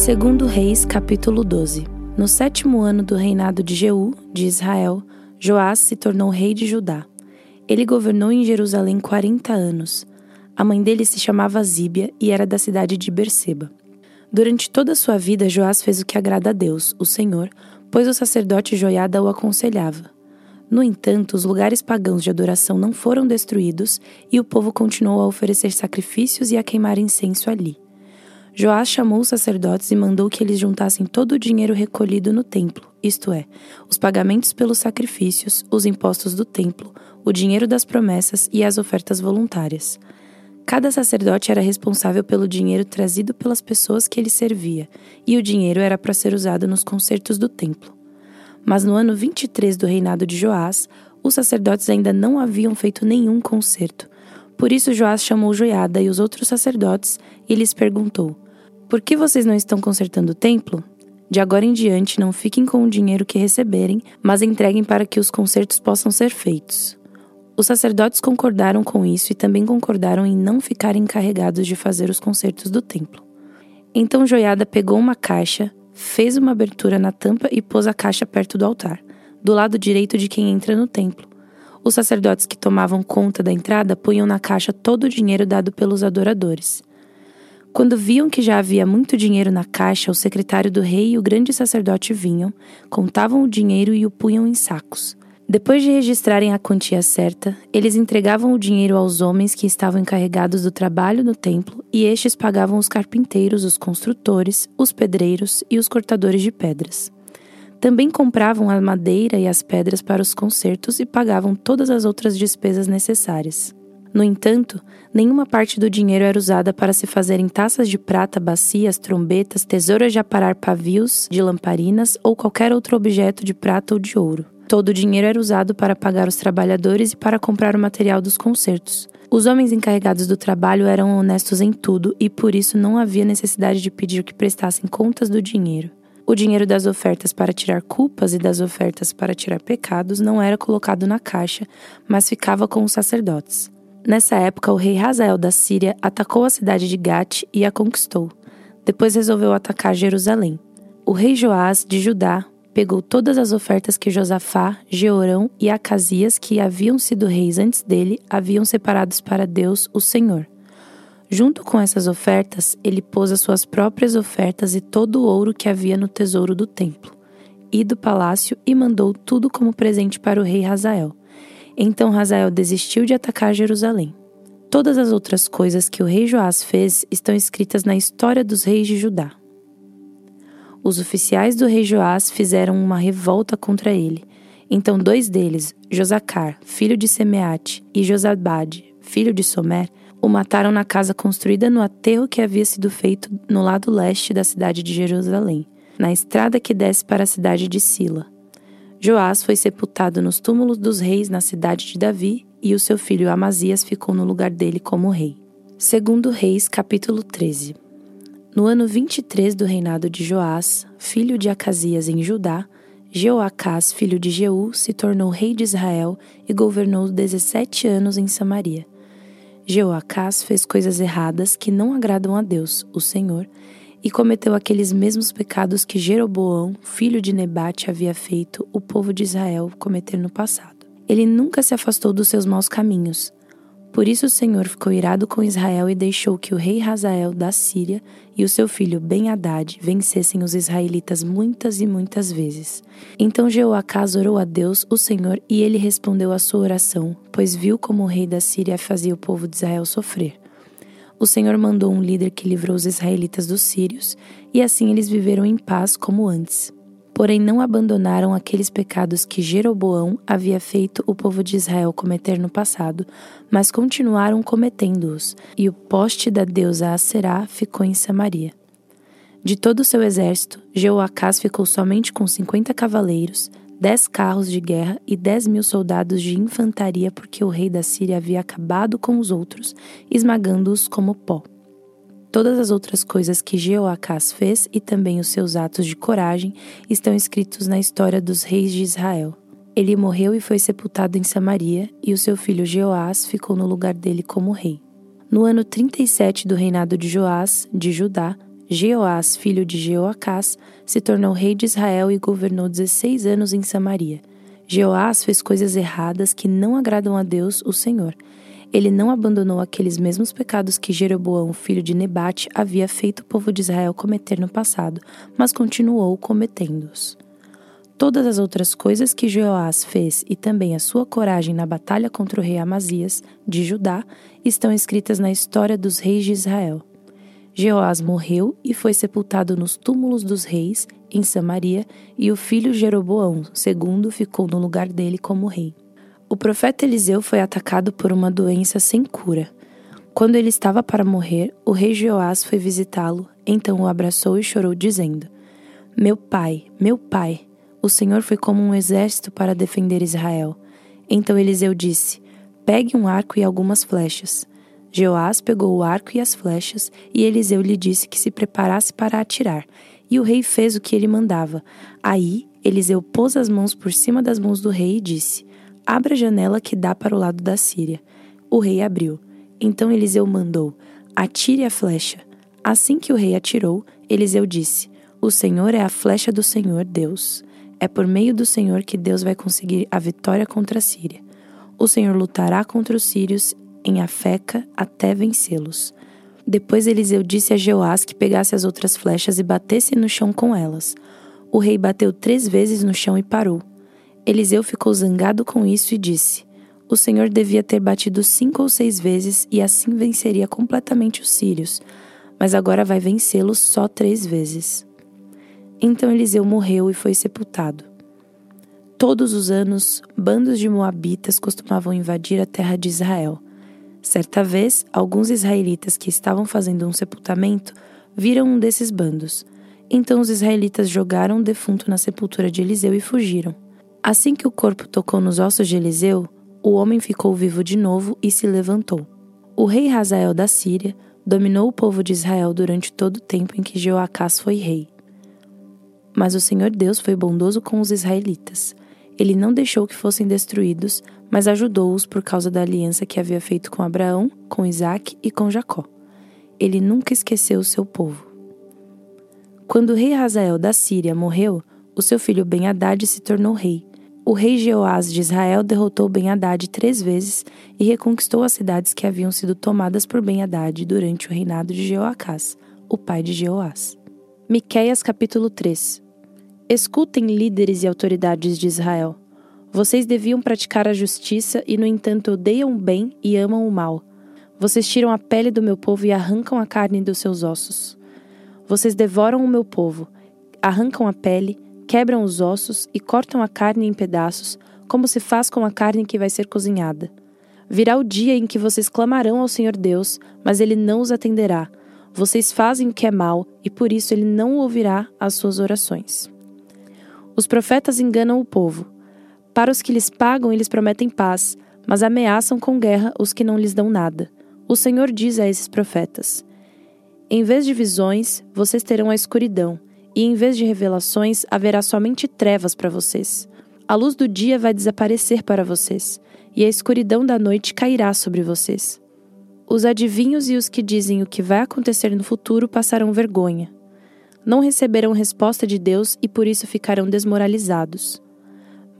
Segundo Reis, capítulo 12. No sétimo ano do reinado de Jeú, de Israel, Joás se tornou rei de Judá. Ele governou em Jerusalém quarenta anos. A mãe dele se chamava Zíbia e era da cidade de Berseba. Durante toda a sua vida, Joás fez o que agrada a Deus, o Senhor, pois o sacerdote Joiada o aconselhava. No entanto, os lugares pagãos de adoração não foram destruídos e o povo continuou a oferecer sacrifícios e a queimar incenso ali. Joás chamou os sacerdotes e mandou que eles juntassem todo o dinheiro recolhido no templo, isto é, os pagamentos pelos sacrifícios, os impostos do templo, o dinheiro das promessas e as ofertas voluntárias. Cada sacerdote era responsável pelo dinheiro trazido pelas pessoas que ele servia, e o dinheiro era para ser usado nos concertos do templo. Mas no ano 23 do reinado de Joás, os sacerdotes ainda não haviam feito nenhum concerto. Por isso Joás chamou Joiada e os outros sacerdotes e lhes perguntou: Por que vocês não estão consertando o templo? De agora em diante, não fiquem com o dinheiro que receberem, mas entreguem para que os concertos possam ser feitos. Os sacerdotes concordaram com isso e também concordaram em não ficarem encarregados de fazer os concertos do templo. Então Joiada pegou uma caixa, fez uma abertura na tampa e pôs a caixa perto do altar, do lado direito de quem entra no templo. Os sacerdotes que tomavam conta da entrada punham na caixa todo o dinheiro dado pelos adoradores. Quando viam que já havia muito dinheiro na caixa, o secretário do rei e o grande sacerdote vinham, contavam o dinheiro e o punham em sacos. Depois de registrarem a quantia certa, eles entregavam o dinheiro aos homens que estavam encarregados do trabalho no templo e estes pagavam os carpinteiros, os construtores, os pedreiros e os cortadores de pedras. Também compravam a madeira e as pedras para os concertos e pagavam todas as outras despesas necessárias. No entanto, nenhuma parte do dinheiro era usada para se fazerem taças de prata, bacias, trombetas, tesouras de aparar pavios, de lamparinas ou qualquer outro objeto de prata ou de ouro. Todo o dinheiro era usado para pagar os trabalhadores e para comprar o material dos concertos. Os homens encarregados do trabalho eram honestos em tudo e por isso não havia necessidade de pedir que prestassem contas do dinheiro. O dinheiro das ofertas para tirar culpas e das ofertas para tirar pecados não era colocado na caixa, mas ficava com os sacerdotes. Nessa época, o rei Hazael da Síria atacou a cidade de Gate e a conquistou. Depois resolveu atacar Jerusalém. O rei Joás de Judá pegou todas as ofertas que Josafá, Jeorão e Acasias, que haviam sido reis antes dele, haviam separados para Deus, o Senhor. Junto com essas ofertas, ele pôs as suas próprias ofertas e todo o ouro que havia no tesouro do templo e do palácio e mandou tudo como presente para o rei Hazael. Então Hazael desistiu de atacar Jerusalém. Todas as outras coisas que o rei Joás fez estão escritas na história dos reis de Judá. Os oficiais do rei Joás fizeram uma revolta contra ele. Então dois deles, Josacar, filho de Semeate, e Josabade, filho de Somer, o mataram na casa construída no aterro que havia sido feito no lado leste da cidade de Jerusalém, na estrada que desce para a cidade de Sila. Joás foi sepultado nos túmulos dos reis na cidade de Davi, e o seu filho Amazias ficou no lugar dele como rei. Segundo Reis, capítulo 13. No ano 23 do reinado de Joás, filho de Acasias em Judá, Jeoacás, filho de Jeú, se tornou rei de Israel e governou 17 anos em Samaria. Jeoacás fez coisas erradas que não agradam a Deus, o Senhor, e cometeu aqueles mesmos pecados que Jeroboão, filho de Nebate, havia feito o povo de Israel cometer no passado. Ele nunca se afastou dos seus maus caminhos, por isso o Senhor ficou irado com Israel e deixou que o rei Hazael da Síria e o seu filho Ben-Hadad vencessem os israelitas muitas e muitas vezes. Então Jeoacás orou a Deus, o Senhor, e ele respondeu à sua oração, pois viu como o rei da Síria fazia o povo de Israel sofrer. O Senhor mandou um líder que livrou os israelitas dos sírios, e assim eles viveram em paz como antes porém não abandonaram aqueles pecados que Jeroboão havia feito o povo de Israel cometer no passado, mas continuaram cometendo-os, e o poste da deusa Aserá ficou em Samaria. De todo o seu exército, Jeoacás ficou somente com cinquenta cavaleiros, dez carros de guerra e dez mil soldados de infantaria, porque o rei da Síria havia acabado com os outros, esmagando-os como pó. Todas as outras coisas que Jeoacás fez e também os seus atos de coragem estão escritos na história dos reis de Israel. Ele morreu e foi sepultado em Samaria, e o seu filho Jeoás ficou no lugar dele como rei. No ano 37 do reinado de Joás, de Judá, Jeoás, filho de Jeoacás, se tornou rei de Israel e governou 16 anos em Samaria. Jeoás fez coisas erradas que não agradam a Deus, o Senhor. Ele não abandonou aqueles mesmos pecados que Jeroboão, filho de Nebate, havia feito o povo de Israel cometer no passado, mas continuou cometendo-os. Todas as outras coisas que Jeoás fez e também a sua coragem na batalha contra o rei Amazias, de Judá, estão escritas na história dos reis de Israel. Jeoás morreu e foi sepultado nos túmulos dos reis, em Samaria, e o filho Jeroboão, segundo, ficou no lugar dele como rei. O profeta Eliseu foi atacado por uma doença sem cura. Quando ele estava para morrer, o rei Jeoás foi visitá-lo, então o abraçou e chorou, dizendo: Meu pai, meu pai, o Senhor foi como um exército para defender Israel. Então Eliseu disse: Pegue um arco e algumas flechas. Jeoás pegou o arco e as flechas, e Eliseu lhe disse que se preparasse para atirar. E o rei fez o que ele mandava. Aí Eliseu pôs as mãos por cima das mãos do rei e disse: Abra a janela que dá para o lado da Síria. O rei abriu. Então Eliseu mandou: Atire a flecha. Assim que o rei atirou, Eliseu disse: O Senhor é a flecha do Senhor Deus. É por meio do Senhor que Deus vai conseguir a vitória contra a Síria. O Senhor lutará contra os sírios em Afeca até vencê-los. Depois Eliseu disse a Jeoás que pegasse as outras flechas e batesse no chão com elas. O rei bateu três vezes no chão e parou. Eliseu ficou zangado com isso e disse: O Senhor devia ter batido cinco ou seis vezes e assim venceria completamente os sírios, mas agora vai vencê-los só três vezes. Então Eliseu morreu e foi sepultado. Todos os anos, bandos de moabitas costumavam invadir a terra de Israel. Certa vez, alguns israelitas que estavam fazendo um sepultamento viram um desses bandos. Então os israelitas jogaram o defunto na sepultura de Eliseu e fugiram. Assim que o corpo tocou nos ossos de Eliseu, o homem ficou vivo de novo e se levantou. O rei Razael da Síria dominou o povo de Israel durante todo o tempo em que Jeoacás foi rei. Mas o Senhor Deus foi bondoso com os israelitas. Ele não deixou que fossem destruídos, mas ajudou-os por causa da aliança que havia feito com Abraão, com Isaac e com Jacó. Ele nunca esqueceu o seu povo. Quando o rei Hazael da Síria morreu, o seu filho Ben-Hadad se tornou rei. O rei Jeoás de Israel derrotou Ben-Hadad três vezes e reconquistou as cidades que haviam sido tomadas por Ben-Hadad durante o reinado de Jeoacás, o pai de Jeoás. Miqueias capítulo 3 Escutem líderes e autoridades de Israel. Vocês deviam praticar a justiça e, no entanto, odeiam o bem e amam o mal. Vocês tiram a pele do meu povo e arrancam a carne dos seus ossos. Vocês devoram o meu povo, arrancam a pele, quebram os ossos e cortam a carne em pedaços, como se faz com a carne que vai ser cozinhada. Virá o dia em que vocês clamarão ao Senhor Deus, mas ele não os atenderá. Vocês fazem o que é mal e por isso ele não ouvirá as suas orações. Os profetas enganam o povo. Para os que lhes pagam, eles prometem paz, mas ameaçam com guerra os que não lhes dão nada. O Senhor diz a esses profetas: Em vez de visões, vocês terão a escuridão, e em vez de revelações, haverá somente trevas para vocês. A luz do dia vai desaparecer para vocês, e a escuridão da noite cairá sobre vocês. Os adivinhos e os que dizem o que vai acontecer no futuro passarão vergonha. Não receberão resposta de Deus e por isso ficarão desmoralizados.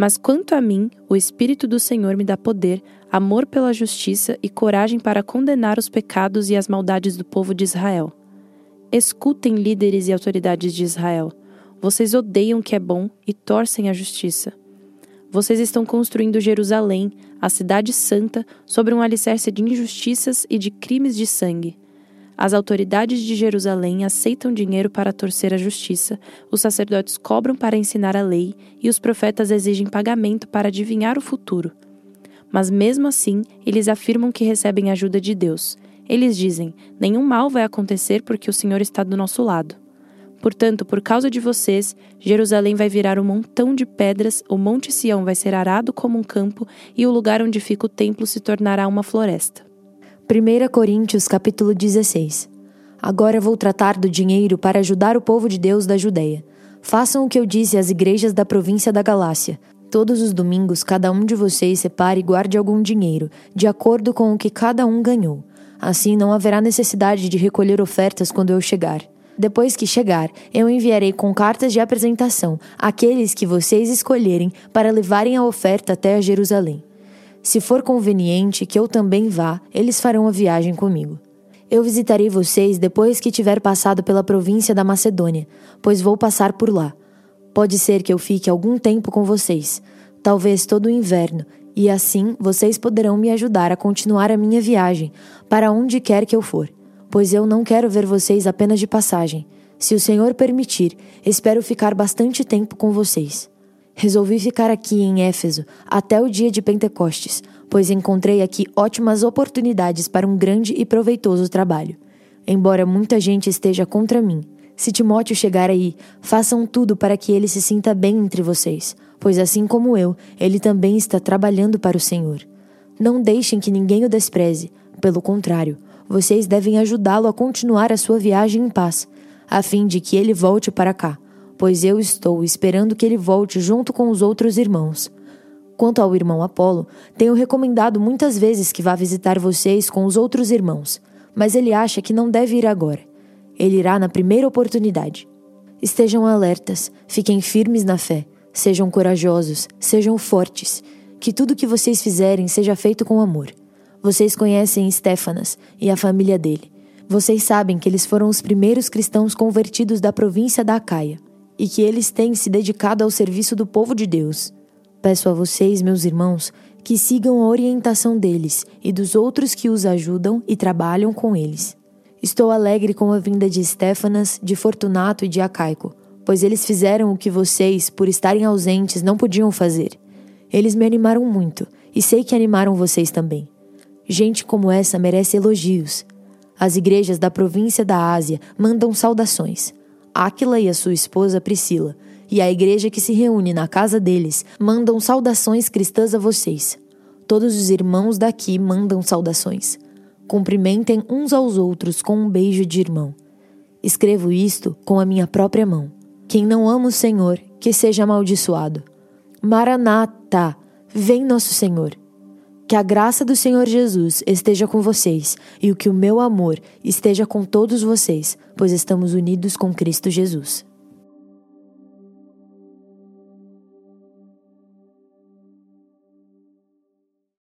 Mas quanto a mim, o Espírito do Senhor me dá poder, amor pela justiça e coragem para condenar os pecados e as maldades do povo de Israel. Escutem, líderes e autoridades de Israel. Vocês odeiam o que é bom e torcem a justiça. Vocês estão construindo Jerusalém, a cidade santa, sobre um alicerce de injustiças e de crimes de sangue. As autoridades de Jerusalém aceitam dinheiro para torcer a justiça, os sacerdotes cobram para ensinar a lei e os profetas exigem pagamento para adivinhar o futuro. Mas mesmo assim, eles afirmam que recebem ajuda de Deus. Eles dizem: nenhum mal vai acontecer porque o Senhor está do nosso lado. Portanto, por causa de vocês, Jerusalém vai virar um montão de pedras, o Monte Sião vai ser arado como um campo e o lugar onde fica o templo se tornará uma floresta. 1 Coríntios capítulo 16 Agora vou tratar do dinheiro para ajudar o povo de Deus da Judéia. Façam o que eu disse às igrejas da província da Galácia. Todos os domingos, cada um de vocês separe e guarde algum dinheiro, de acordo com o que cada um ganhou. Assim não haverá necessidade de recolher ofertas quando eu chegar. Depois que chegar, eu enviarei com cartas de apresentação aqueles que vocês escolherem para levarem a oferta até a Jerusalém. Se for conveniente que eu também vá, eles farão a viagem comigo. Eu visitarei vocês depois que tiver passado pela província da Macedônia, pois vou passar por lá. Pode ser que eu fique algum tempo com vocês, talvez todo o inverno, e assim vocês poderão me ajudar a continuar a minha viagem para onde quer que eu for pois eu não quero ver vocês apenas de passagem. Se o Senhor permitir, espero ficar bastante tempo com vocês. Resolvi ficar aqui em Éfeso até o dia de Pentecostes, pois encontrei aqui ótimas oportunidades para um grande e proveitoso trabalho. Embora muita gente esteja contra mim, se Timóteo chegar aí, façam tudo para que ele se sinta bem entre vocês, pois assim como eu, ele também está trabalhando para o Senhor. Não deixem que ninguém o despreze, pelo contrário, vocês devem ajudá-lo a continuar a sua viagem em paz, a fim de que ele volte para cá, pois eu estou esperando que ele volte junto com os outros irmãos. Quanto ao irmão Apolo, tenho recomendado muitas vezes que vá visitar vocês com os outros irmãos, mas ele acha que não deve ir agora. Ele irá na primeira oportunidade. Estejam alertas, fiquem firmes na fé, sejam corajosos, sejam fortes, que tudo que vocês fizerem seja feito com amor. Vocês conhecem Stefanas e a família dele. Vocês sabem que eles foram os primeiros cristãos convertidos da província da Acaia e que eles têm se dedicado ao serviço do povo de Deus. Peço a vocês, meus irmãos, que sigam a orientação deles e dos outros que os ajudam e trabalham com eles. Estou alegre com a vinda de Stefanas, de Fortunato e de Acaico, pois eles fizeram o que vocês, por estarem ausentes, não podiam fazer. Eles me animaram muito e sei que animaram vocês também. Gente como essa merece elogios. As igrejas da província da Ásia mandam saudações. Áquila e a sua esposa Priscila, e a igreja que se reúne na casa deles, mandam saudações cristãs a vocês. Todos os irmãos daqui mandam saudações. Cumprimentem uns aos outros com um beijo de irmão. Escrevo isto com a minha própria mão. Quem não ama o Senhor, que seja amaldiçoado. Maranata, vem nosso Senhor. Que a graça do Senhor Jesus esteja com vocês e o que o meu amor esteja com todos vocês, pois estamos unidos com Cristo Jesus.